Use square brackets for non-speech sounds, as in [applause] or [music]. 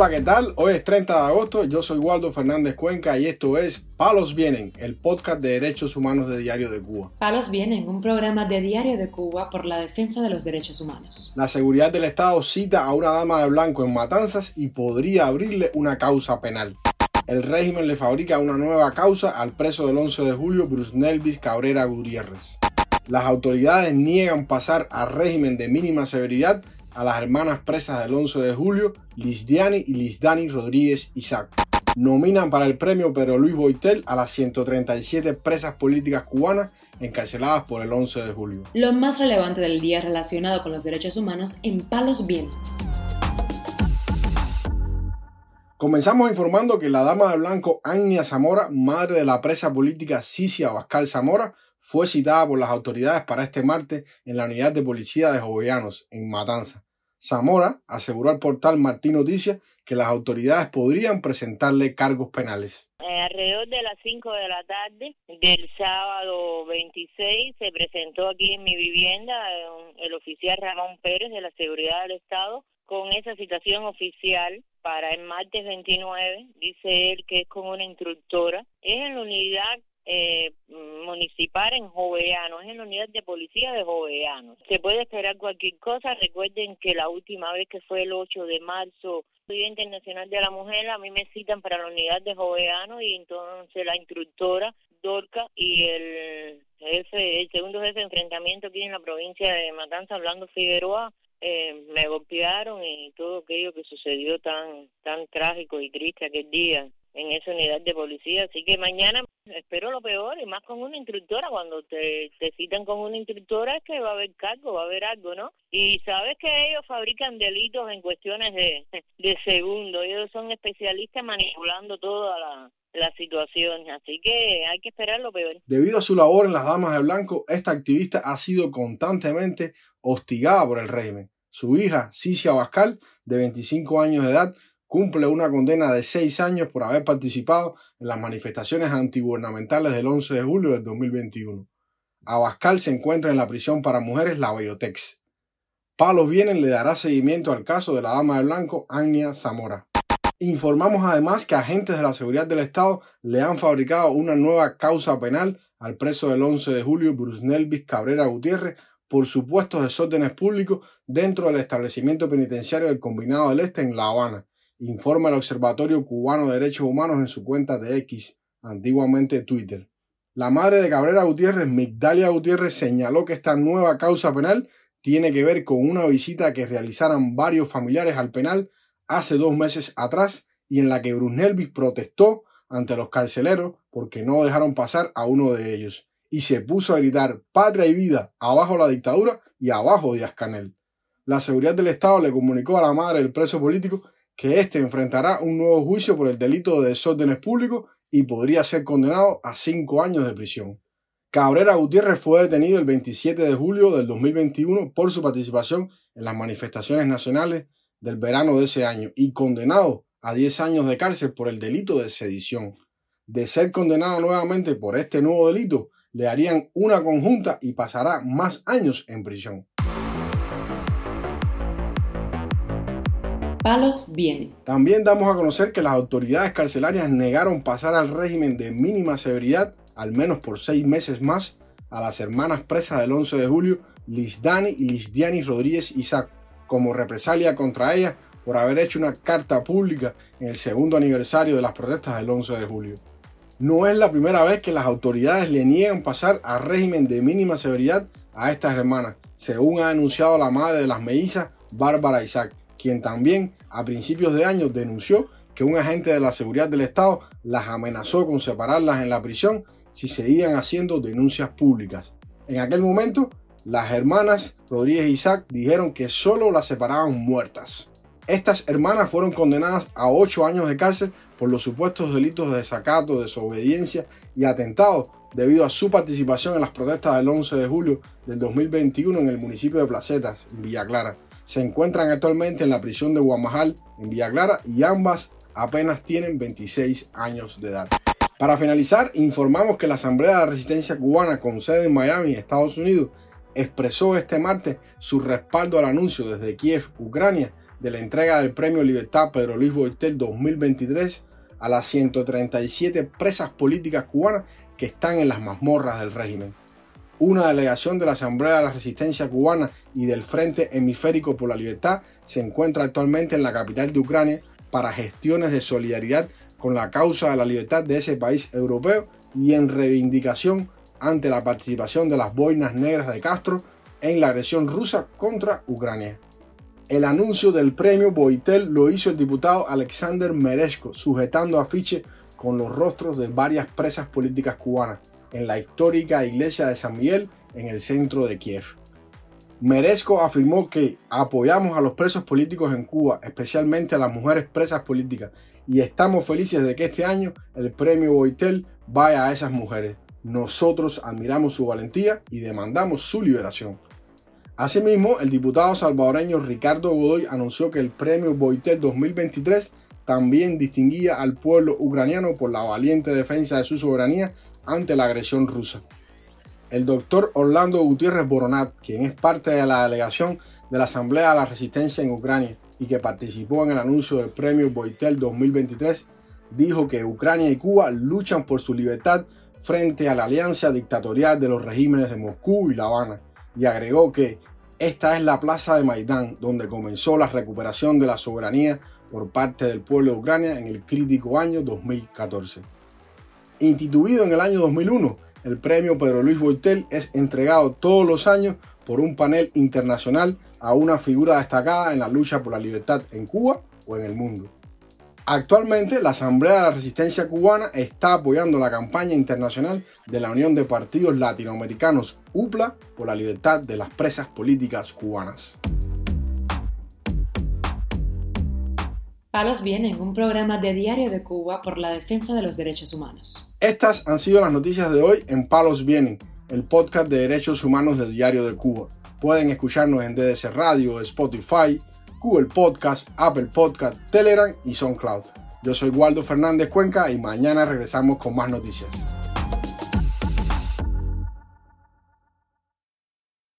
Hola, ¿qué tal? Hoy es 30 de agosto, yo soy Waldo Fernández Cuenca y esto es Palos Vienen, el podcast de derechos humanos de Diario de Cuba. Palos Vienen, un programa de Diario de Cuba por la defensa de los derechos humanos. La seguridad del Estado cita a una dama de blanco en Matanzas y podría abrirle una causa penal. El régimen le fabrica una nueva causa al preso del 11 de julio, Bruce Nelvis Cabrera Gutiérrez. Las autoridades niegan pasar al régimen de mínima severidad a las hermanas presas del 11 de julio, Lisdiani y Lisdani Rodríguez Isaac. Nominan para el premio Pedro Luis Boitel a las 137 presas políticas cubanas encarceladas por el 11 de julio. Lo más relevante del día relacionado con los derechos humanos en Palos Bien. Comenzamos informando que la dama de blanco Agnia Zamora, madre de la presa política Cicia Abascal Zamora, fue citada por las autoridades para este martes en la unidad de policía de Jovellanos, en Matanza. Zamora aseguró al portal Martín Noticias que las autoridades podrían presentarle cargos penales. Eh, alrededor de las 5 de la tarde del sábado 26 se presentó aquí en mi vivienda eh, el oficial Ramón Pérez de la Seguridad del Estado con esa citación oficial para el martes 29, dice él que es con una instructora, es en la unidad eh, municipal en Joveano, es en la unidad de policía de Joveano. Se puede esperar cualquier cosa. Recuerden que la última vez que fue el 8 de marzo, Día Internacional de la Mujer, a mí me citan para la unidad de Joveano y entonces la instructora Dorca y el jefe, el segundo jefe de enfrentamiento aquí en la provincia de Matanza, hablando Figueroa, eh, me golpearon y todo aquello que sucedió tan tan trágico y triste aquel día en esa unidad de policía. Así que mañana espero lo peor y más con una instructora. Cuando te, te citan con una instructora es que va a haber cargo, va a haber algo, ¿no? Y sabes que ellos fabrican delitos en cuestiones de, [laughs] de segundo. Ellos son especialistas manipulando toda la, la situación. Así que hay que esperar lo peor. Debido a su labor en las Damas de Blanco, esta activista ha sido constantemente hostigada por el régimen. Su hija, Cicia Abascal, de 25 años de edad, cumple una condena de seis años por haber participado en las manifestaciones antigubernamentales del 11 de julio del 2021. Abascal se encuentra en la prisión para mujeres La Biotex. Palos Vienen le dará seguimiento al caso de la dama de blanco Anya Zamora. Informamos además que agentes de la seguridad del Estado le han fabricado una nueva causa penal al preso del 11 de julio Bruce Nelvis Cabrera Gutiérrez por supuestos desórdenes públicos dentro del establecimiento penitenciario del Combinado del Este en La Habana, informa el Observatorio Cubano de Derechos Humanos en su cuenta de X, antiguamente Twitter. La madre de Cabrera Gutiérrez, Migdalia Gutiérrez, señaló que esta nueva causa penal tiene que ver con una visita que realizaron varios familiares al penal hace dos meses atrás y en la que Brunelvis protestó ante los carceleros porque no dejaron pasar a uno de ellos y se puso a gritar patria y vida abajo la dictadura y abajo Díaz Canel. La seguridad del Estado le comunicó a la madre del preso político que éste enfrentará un nuevo juicio por el delito de desórdenes públicos y podría ser condenado a cinco años de prisión. Cabrera Gutiérrez fue detenido el 27 de julio del 2021 por su participación en las manifestaciones nacionales del verano de ese año y condenado a 10 años de cárcel por el delito de sedición. De ser condenado nuevamente por este nuevo delito, le harían una conjunta y pasará más años en prisión. Palos viene. También damos a conocer que las autoridades carcelarias negaron pasar al régimen de mínima severidad, al menos por seis meses más, a las hermanas presas del 11 de julio, Lisdani y Lisdiani Rodríguez Isaac, como represalia contra ellas por haber hecho una carta pública en el segundo aniversario de las protestas del 11 de julio. No es la primera vez que las autoridades le niegan pasar al régimen de mínima severidad a estas hermanas, según ha anunciado la madre de las mellizas, Bárbara Isaac, quien también a principios de año denunció que un agente de la seguridad del Estado las amenazó con separarlas en la prisión si seguían haciendo denuncias públicas. En aquel momento, las hermanas Rodríguez y Isaac dijeron que solo las separaban muertas. Estas hermanas fueron condenadas a ocho años de cárcel por los supuestos delitos de desacato, desobediencia y atentado debido a su participación en las protestas del 11 de julio del 2021 en el municipio de Placetas, Villa Clara se encuentran actualmente en la prisión de Guamajal, en Villa Clara, y ambas apenas tienen 26 años de edad. Para finalizar, informamos que la Asamblea de la Resistencia Cubana con sede en Miami, Estados Unidos, expresó este martes su respaldo al anuncio desde Kiev, Ucrania, de la entrega del Premio Libertad Pedro Luis Boitel 2023 a las 137 presas políticas cubanas que están en las mazmorras del régimen. Una delegación de la Asamblea de la Resistencia Cubana y del Frente Hemisférico por la Libertad se encuentra actualmente en la capital de Ucrania para gestiones de solidaridad con la causa de la libertad de ese país europeo y en reivindicación ante la participación de las boinas negras de Castro en la agresión rusa contra Ucrania. El anuncio del premio Boitel lo hizo el diputado Alexander Merezco, sujetando afiche con los rostros de varias presas políticas cubanas en la histórica iglesia de San Miguel en el centro de Kiev. Merezco afirmó que apoyamos a los presos políticos en Cuba, especialmente a las mujeres presas políticas, y estamos felices de que este año el premio Boitel vaya a esas mujeres. Nosotros admiramos su valentía y demandamos su liberación. Asimismo, el diputado salvadoreño Ricardo Godoy anunció que el premio Boitel 2023 también distinguía al pueblo ucraniano por la valiente defensa de su soberanía ante la agresión rusa. El doctor Orlando Gutiérrez Boronat, quien es parte de la delegación de la Asamblea de la Resistencia en Ucrania y que participó en el anuncio del premio Boitel 2023, dijo que Ucrania y Cuba luchan por su libertad frente a la alianza dictatorial de los regímenes de Moscú y La Habana y agregó que esta es la plaza de Maidán, donde comenzó la recuperación de la soberanía por parte del pueblo de Ucrania en el crítico año 2014. Instituido en el año 2001, el premio Pedro Luis Boitel es entregado todos los años por un panel internacional a una figura destacada en la lucha por la libertad en Cuba o en el mundo. Actualmente, la Asamblea de la Resistencia Cubana está apoyando la campaña internacional de la Unión de Partidos Latinoamericanos UPLA por la libertad de las presas políticas cubanas. Palos Vienen, un programa de Diario de Cuba por la defensa de los derechos humanos. Estas han sido las noticias de hoy en Palos Vienen, el podcast de derechos humanos de Diario de Cuba. Pueden escucharnos en DDC Radio, Spotify, Google Podcast, Apple Podcast, Telegram y SoundCloud. Yo soy Waldo Fernández Cuenca y mañana regresamos con más noticias.